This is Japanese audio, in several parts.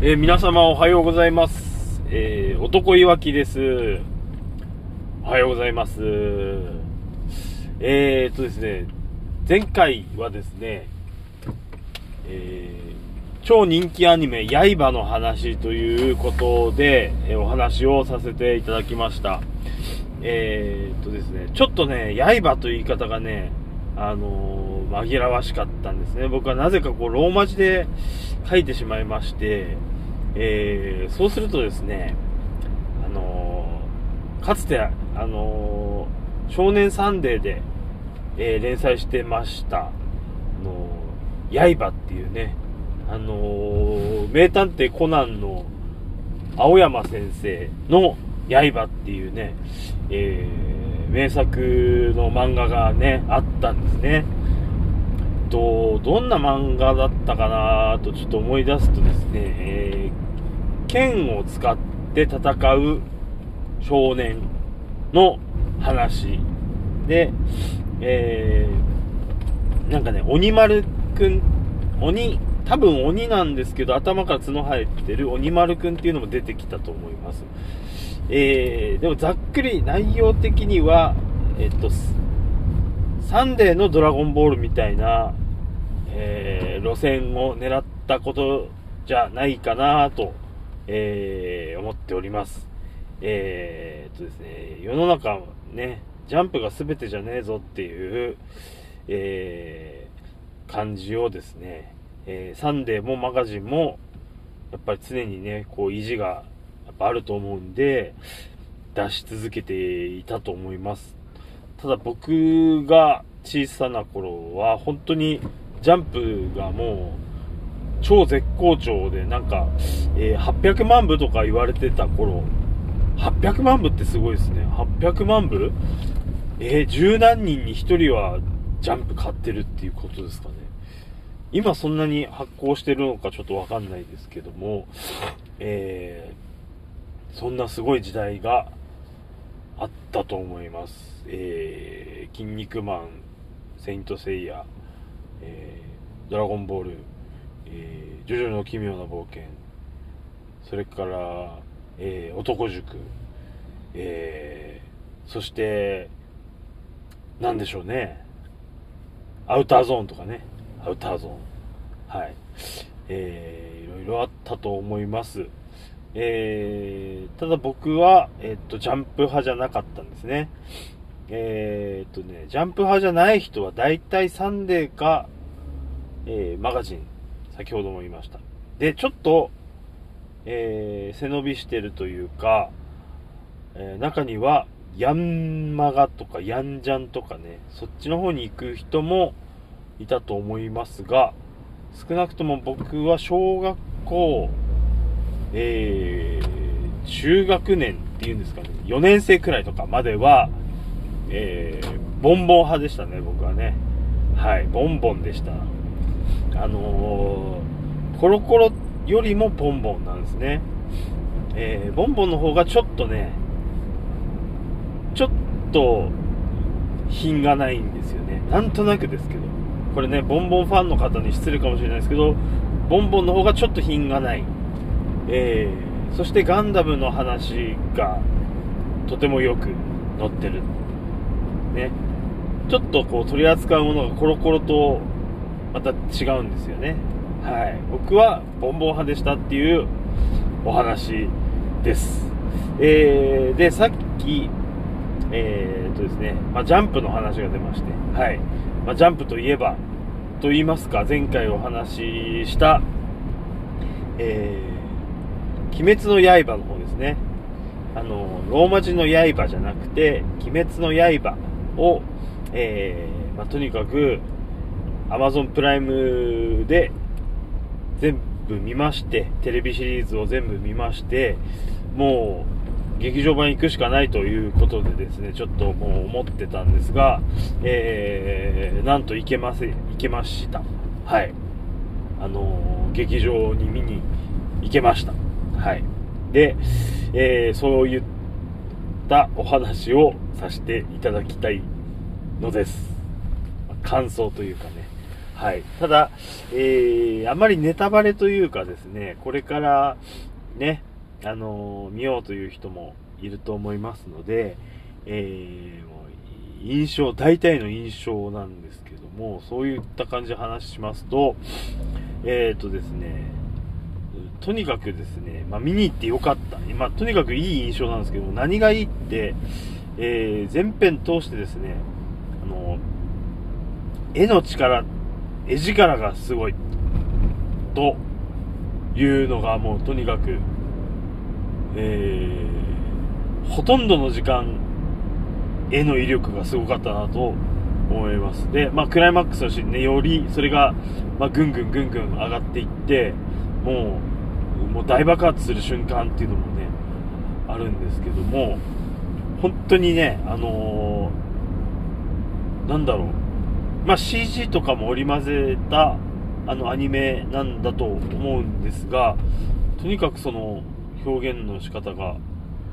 えー、皆様おはようございます。えー、男いわきです。おはようございます。えー、っとですね、前回はですね、えー、超人気アニメ、刃の話ということで、え、お話をさせていただきました。え、っとですね、ちょっとね、刃という言い方がね、あのー、紛らわしかったんですね。僕はなぜかこう、ローマ字で書いてしまいまして、えー、そうするとですね、あのー、かつて、あのー、少年サンデーで、え連載してました、あの刃っていうね、あの名探偵コナンの青山先生の刃っていうね、え名作の漫画がね、あったんですね。と、どんな漫画だったかなとちょっと思い出すとですね、えー、剣を使って戦う少年の話で、えー、なんかね、鬼丸くん、鬼、多分鬼なんですけど、頭から角生えてる鬼丸くんっていうのも出てきたと思います。えー、でもざっくり内容的には、えっと、サンデーのドラゴンボールみたいな、えー、路線を狙ったことじゃないかなと、えー、思っております。えー、っとですね、世の中ね、ジャンプが全てじゃねえぞっていう、えー、感じをですね、えー、サンデーもマガジンも、やっぱり常にね、こう意地がっぱあると思うんで、出し続けていたと思います。ただ僕が小さな頃は本当にジャンプがもう超絶好調でなんか、え、800万部とか言われてた頃800万部ってすごいですね。800万部？えー、十何人に1人はジャンプ買ってるっていうことですかね。今そんなに発行してるのかちょっとわかんないですけども、えー、そんなすごい時代があったと思います。えー、筋肉マン、セイントセイヤ、えー、ドラゴンボール、えー、ジョジョの奇妙な冒険、それから、えー、男塾、えー、そして、なんでしょうね、アウターゾーンとかね、アウターゾーン。はい。えー、いろいろあったと思います。えー、ただ僕は、えっと、ジャンプ派じゃなかったんですね。えー、っとね、ジャンプ派じゃない人は大体サンデーか、えー、マガジン、先ほども言いました。で、ちょっと、えー、背伸びしてるというか、えー、中には、ヤンマガとかヤンジャンとかね、そっちの方に行く人もいたと思いますが、少なくとも僕は小学校、えー、中学年っていうんですかね、4年生くらいとかまでは、えー、ボンボン派でしたね、僕はね。はい、ボンボンでした。あのー、コロコロよりもボンボンなんですね。えー、ボンボンの方がちょっとね、ちょっと品がないんですよね。なんとなくですけど。これね、ボンボンファンの方に失礼かもしれないですけど、ボンボンの方がちょっと品がない。えー、そしてガンダムの話がとてもよく載ってる。ね。ちょっとこう取り扱うものがコロコロとまた違うんですよね。はい。僕はボンボン派でしたっていうお話です。えー、で、さっき、えー、とですね、まあ、ジャンプの話が出まして、はい。まあ、ジャンプといえば、と言いますか、前回お話しした、えー、鬼滅の刃の方ですね。あの、ローマ字の刃じゃなくて、鬼滅の刃を、えー、まあ、とにかく、Amazon プライムで全部見まして、テレビシリーズを全部見まして、もう、劇場版行くしかないということでですね、ちょっともう思ってたんですが、えー、なんと行けませ、行けました。はい。あのー、劇場に見に行けました。はい。で、えー、そういったお話をさせていただきたいのです。感想というかね。はい。ただ、えー、あまりネタバレというかですね、これからね、あのー、見ようという人もいると思いますので、えー、もう印象、大体の印象なんですけども、そういった感じで話しますと、えーとですね、とにかくですね、まあ、見に行ってよかった。まあ、とにかくいい印象なんですけど、何がいいって、えー、全編通してですね、あの、絵の力、絵力がすごい、というのがもうとにかく、えー、ほとんどの時間、絵の威力がすごかったなと思います。で、まあ、クライマックスのシーンね、よりそれが、まあ、ぐんぐんぐんぐん上がっていって、もう、もう大爆発する瞬間っていうのもね、あるんですけども、本当にね、あのー、なんだろう、まあ、CG とかも織り交ぜた、あの、アニメなんだと思うんですが、とにかくその、表現の仕方が、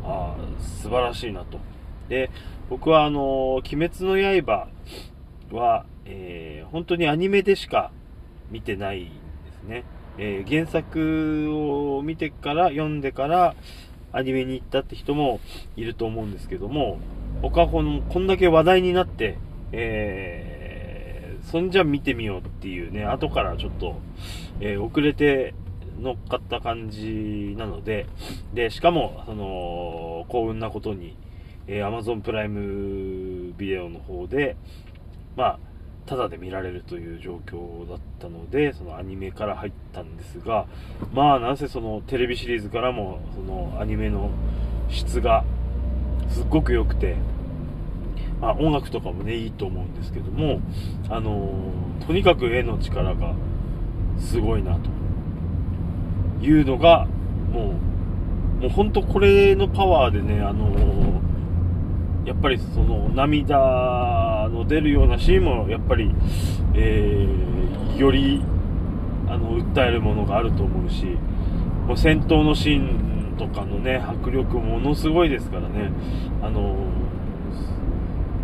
あ素晴らしいなと。で、僕はあのー、鬼滅の刃は、えー、本当にアニメでしか見てないんですね。えー、原作を見てから、読んでから、アニメに行ったって人もいると思うんですけども、僕はこの、こんだけ話題になって、えー、そんじゃ見てみようっていうね、後からちょっと、えー、遅れて乗っかった感じなので、で、しかも、その、幸運なことに、えー、Amazon プライムビデオの方で、まあ、ただで見られるという状況だったので、そのアニメから入ったんですが、まあ、なんせそのテレビシリーズからも、そのアニメの質がすっごく良くて、まあ、音楽とかもね、いいと思うんですけども、あのー、とにかく絵の力がすごいな、というのが、もう、もう本当これのパワーでね、あのーやっぱりその涙の出るようなシーンもやっぱり、えー、よりあの訴えるものがあると思うしもう戦闘のシーンとかのね迫力ものすごいですからね。あの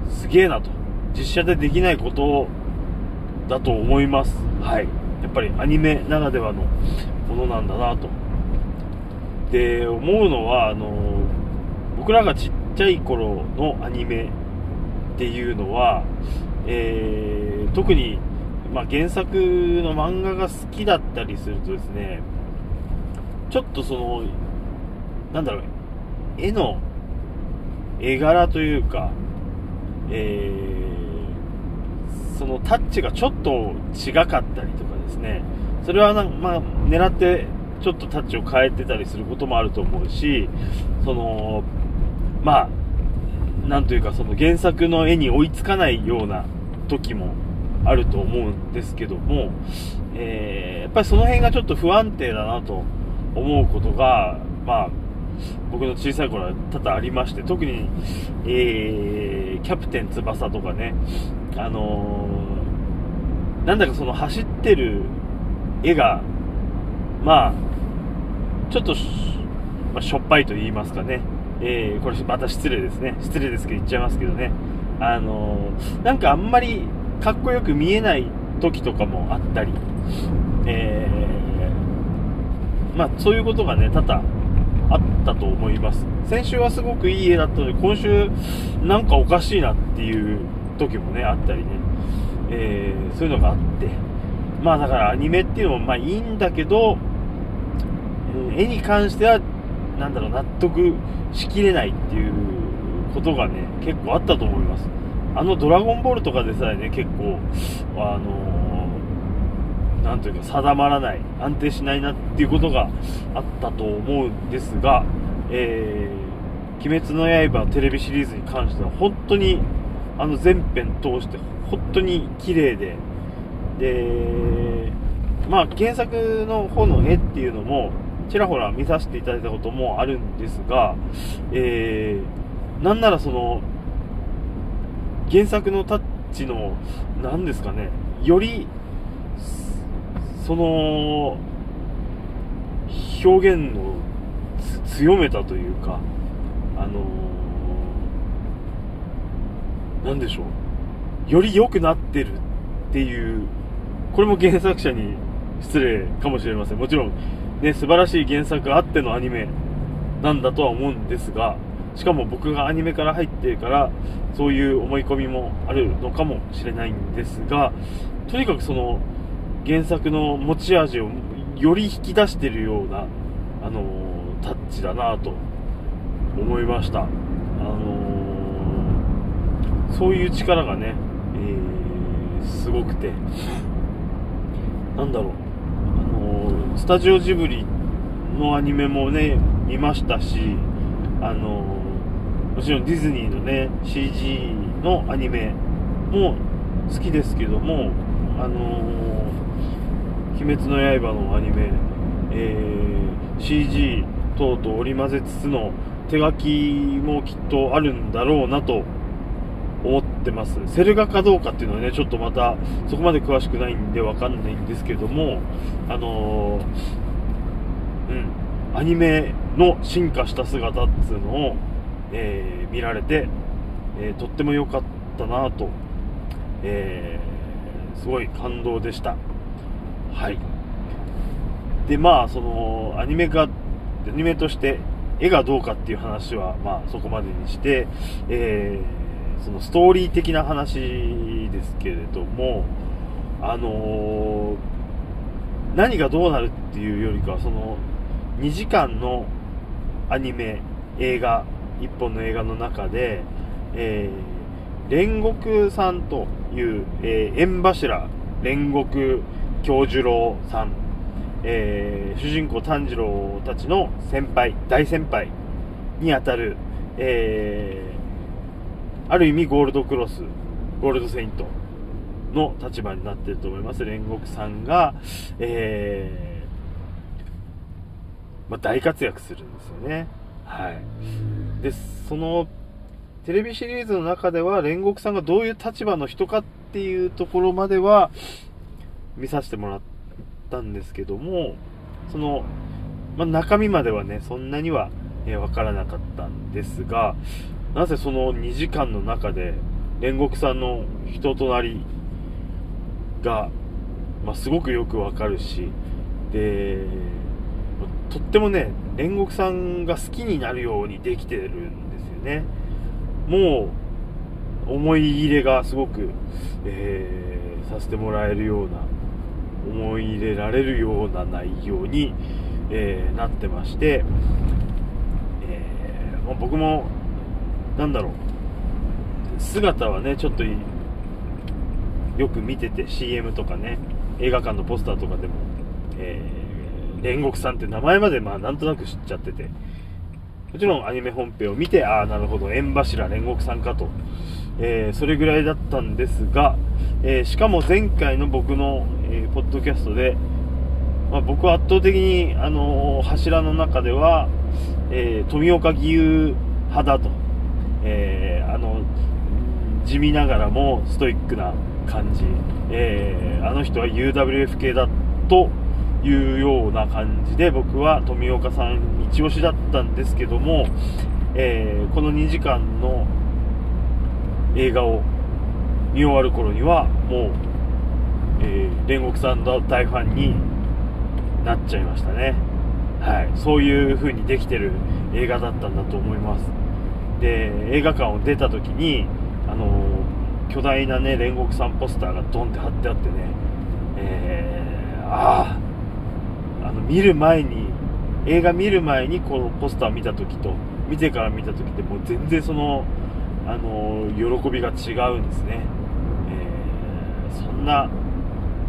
すげえなと。実写でできないことだと思います。はい。やっぱりアニメならではのものなんだなと。で思うのはあの僕らがちっちゃい頃のアニメっていうのは、えー、特に、まあ、原作の漫画が好きだったりするとですね、ちょっとその、なんだろう、絵の絵柄というか、えー、そのタッチがちょっと違かったりとかですね、それはな、まあ、狙ってちょっとタッチを変えてたりすることもあると思うし、その、まあ、なんというかその原作の絵に追いつかないような時もあると思うんですけども、えー、やっぱりその辺がちょっと不安定だなと思うことが、まあ、僕の小さい頃は多々ありまして、特に、えー、キャプテン翼とかね、あのー、なんだかその走ってる絵が、まあ、ちょっと、まあ、しょっぱいと言いますかね、えー、これまた失礼ですね。失礼ですけど言っちゃいますけどね。あのー、なんかあんまりかっこよく見えない時とかもあったり、えー、まあそういうことがね、多々あったと思います。先週はすごくいい絵だったので、今週なんかおかしいなっていう時もね、あったりね、えー、そういうのがあって、まあだからアニメっていうのもまあいいんだけど、絵に関してはなんだろう、納得しきれないっていうことがね、結構あったと思います。あのドラゴンボールとかでさえね、結構、あのー、なんというか定まらない、安定しないなっていうことがあったと思うんですが、えー、鬼滅の刃テレビシリーズに関しては本当に、あの全編通して本当に綺麗で、で、まあ原作の方の絵っていうのも、ちらほら見させていただいたこともあるんですが、えー、なんならその、原作のタッチの、何ですかね、より、その、表現を強めたというか、あのー、なんでしょう、より良くなってるっていうこれも原作者に失礼かもしれません。もちろんね素晴らしい原作あってのアニメなんだとは思うんですがしかも僕がアニメから入ってるからそういう思い込みもあるのかもしれないんですがとにかくその原作の持ち味をより引き出してるような、あのー、タッチだなと思いました、あのー、そういう力がね、えー、すごくて。なんだろう、スタジオジブリのアニメもね見ましたしあのもちろんディズニーのね CG のアニメも好きですけどもあの鬼滅の刃のアニメ、えー、CG 等々織り交ぜつつの手書きもきっとあるんだろうなとってます。セル画かどうかっていうのはね、ちょっとまたそこまで詳しくないんでわかんないんですけども、あのー、うん、アニメの進化した姿っていうのを、えー、見られて、えー、とっても良かったなと、えすごい感動でした。はいでまあそのアニメがアニメとして絵がどうかっていう話はまあそこまでにして、えー、そのストーリー的な話ですけれどもあのー、何がどうなるっていうよりかはその2時間のアニメ映画1本の映画の中で、えー、煉獄さんという、えー、縁柱煉獄京次郎さん、えー、主人公炭治郎たちの先輩、大先輩にあたる、えー、ある意味ゴールドクロス、ゴールドセイントの立場になってると思います。煉獄さんが、えー、まあ、大活躍するんですよね。はい。で、その、テレビシリーズの中では煉獄さんがどういう立場の人かっていうところまでは、見させてもらったんですけども、その、まあ、中身まではね、そんなには、えー、わからなかったんですが、なぜその2時間の中で、煉獄さんの人となりが、まあ、すごくよくわかるし、で、とってもね、煉獄さんが好きになるようにできてるんですよね。もう、思い入れがすごく、えー、させてもらえるような思い入れられるような内容に、えー、なってまして、えー、ま、僕もなんだろう。姿はねちょっとよく見てて CM とかね映画館のポスターとかでも、えー、煉獄さんって名前までまあなんとなく知っちゃってて。もちろんアニメ本編を見てああなるほど縁柱煉獄さんかと、えー、それぐらいだったんですが、えー、しかも前回の僕の、えー、ポッドキャストで、まあ、僕は圧倒的に、あの柱の中では、え富岡義勇派だと、えあの地味ながらもストイックな感じ、えあの人は UWF 系だというような感じで僕は富岡さん一押しだったんですけども、えこの2時間の映画を見終わる頃にはもう、えー、煉獄さんの大ファンになっちゃいましたね。はい。そういう風にできてる映画だったんだと思います。で映画館を出た時にあの、巨大なね煉獄さんポスターがドンって貼ってあってねえー、あああの見る前に映画見る前にこのポスター見た時と見てから見た時ってもう全然そのあの喜びが違うんですねえそんな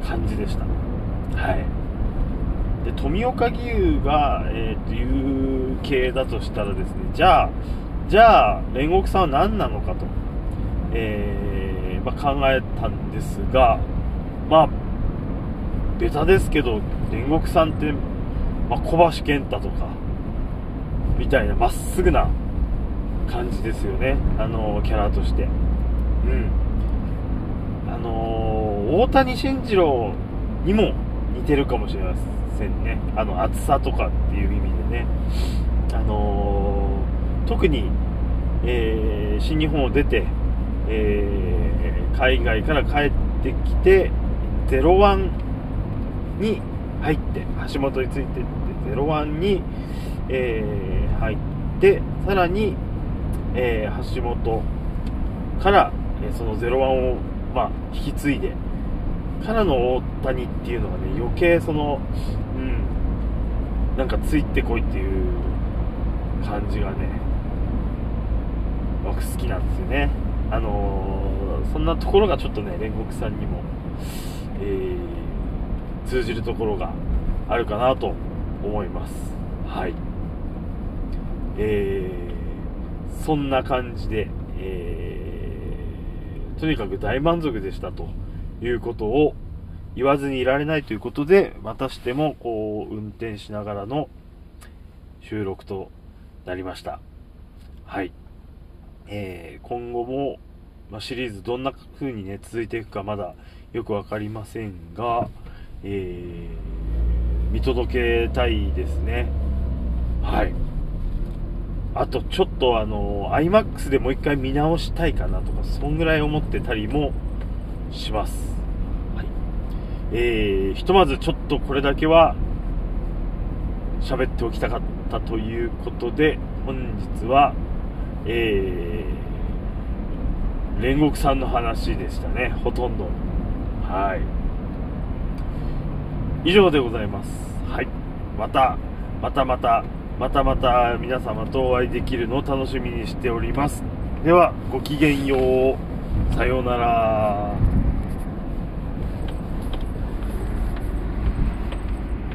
感じでした。はい。で、富岡義勇が、えー、という系だとしたらですね、じゃあ、じゃあ、煉獄さんは何なのかと、えー、まあ、考えたんですが、まあ、ベタですけど、煉獄さんって、まあ、小橋健太とか、みたいな、まっすぐな感じですよね。あの、キャラとして。うん。あの大谷慎次郎にも似てるかもしれませんね。あの、厚さとかっていう意味でね。あの、特に、えー、新日本を出て、えー、海外から帰ってきて、01に入って橋本についてって01に、えー入ってさらに、えー橋本から、えその01を、まあ、引き継いでからの大谷っていうのがね余計そのうんなんかついてこいっていう感じがね僕好きなんですよね。あのーそんなところがちょっとね煉獄さんにも、えー通じるところがあるかなと思います。はい。えーそんな感じで、えーとにかく大満足でしたということを言わずにいられないということでまたしてもこう運転しながらの収録となりました。はい。えー今後も、まあ、シリーズどんな風にね続いていくかまだよく分かりませんが、えー見届けたいですね。はい。あとちょっとあの iMAX でもう一回見直したいかなとかそんぐらい思ってたりもします、はい。えーひとまずちょっとこれだけは喋っておきたかったということで本日はえー煉獄さんの話でしたねほとんど。はい。以上でございます。はい。またまたまたまたまた皆様とお会いできるのを楽しみにしております。ではごきげんよう。さようなら。